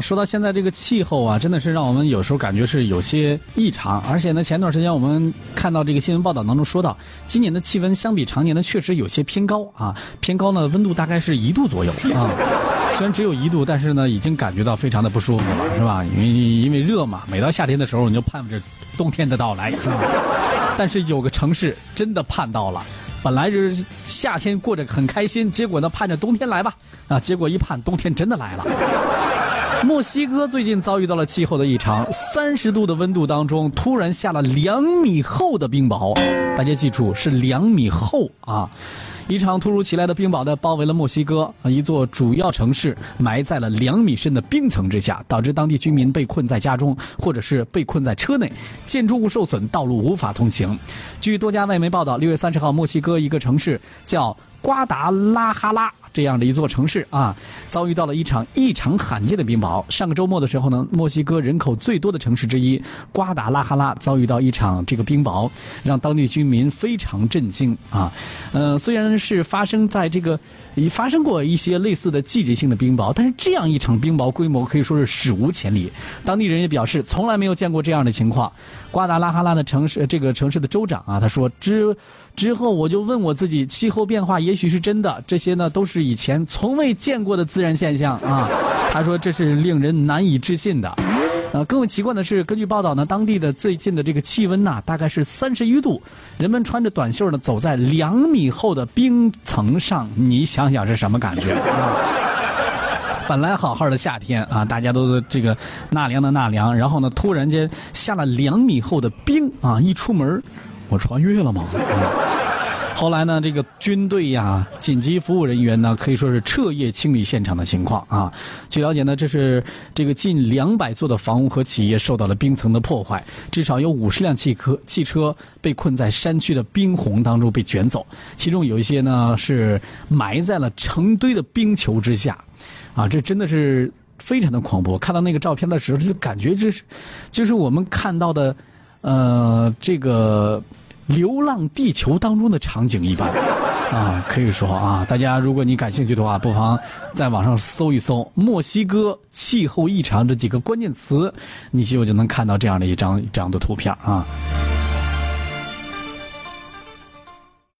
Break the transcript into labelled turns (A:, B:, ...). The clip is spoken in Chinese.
A: 说到现在这个气候啊，真的是让我们有时候感觉是有些异常，而且呢，前段时间我们看到这个新闻报道当中说到，今年的气温相比常年呢确实有些偏高啊，偏高呢，温度大概是一度左右啊。虽然只有一度，但是呢，已经感觉到非常的不舒服了，是吧？因为因为热嘛，每到夏天的时候，你就盼着冬天的到来。但是有个城市真的盼到了，本来是夏天过着很开心，结果呢盼着冬天来吧，啊，结果一盼冬天真的来了。墨西哥最近遭遇到了气候的异常，三十度的温度当中，突然下了两米厚的冰雹。大家记住，是两米厚啊！一场突如其来的冰雹呢，包围了墨西哥一座主要城市，埋在了两米深的冰层之下，导致当地居民被困在家中，或者是被困在车内，建筑物受损，道路无法通行。据多家外媒报道，六月三十号，墨西哥一个城市叫瓜达拉哈拉。这样的一座城市啊，遭遇到了一场异常罕见的冰雹。上个周末的时候呢，墨西哥人口最多的城市之一瓜达拉哈拉遭遇到一场这个冰雹，让当地居民非常震惊啊。呃，虽然是发生在这个已发生过一些类似的季节性的冰雹，但是这样一场冰雹规模可以说是史无前例。当地人也表示，从来没有见过这样的情况。瓜达拉哈拉的城市这个城市的州长啊，他说之之后我就问我自己，气候变化也许是真的，这些呢都是以前从未见过的自然现象啊。他说这是令人难以置信的。呃，更为奇怪的是，根据报道呢，当地的最近的这个气温呐，大概是三十一度，人们穿着短袖呢，走在两米厚的冰层上，你想想是什么感觉？本来好好的夏天啊，大家都这个纳凉的纳凉，然后呢，突然间下了两米厚的冰啊！一出门，我穿越了吗？后来呢，这个军队呀、紧急服务人员呢，可以说是彻夜清理现场的情况啊。据了解呢，这是这个近两百座的房屋和企业受到了冰层的破坏，至少有五十辆汽车汽车被困在山区的冰洪当中被卷走，其中有一些呢是埋在了成堆的冰球之下。啊，这真的是非常的恐怖！看到那个照片的时候，就感觉这是，就是我们看到的，呃，这个《流浪地球》当中的场景一般。啊，可以说啊，大家如果你感兴趣的话，不妨在网上搜一搜“墨西哥气候异常”这几个关键词，你就就能看到这样的一张这样的图片啊。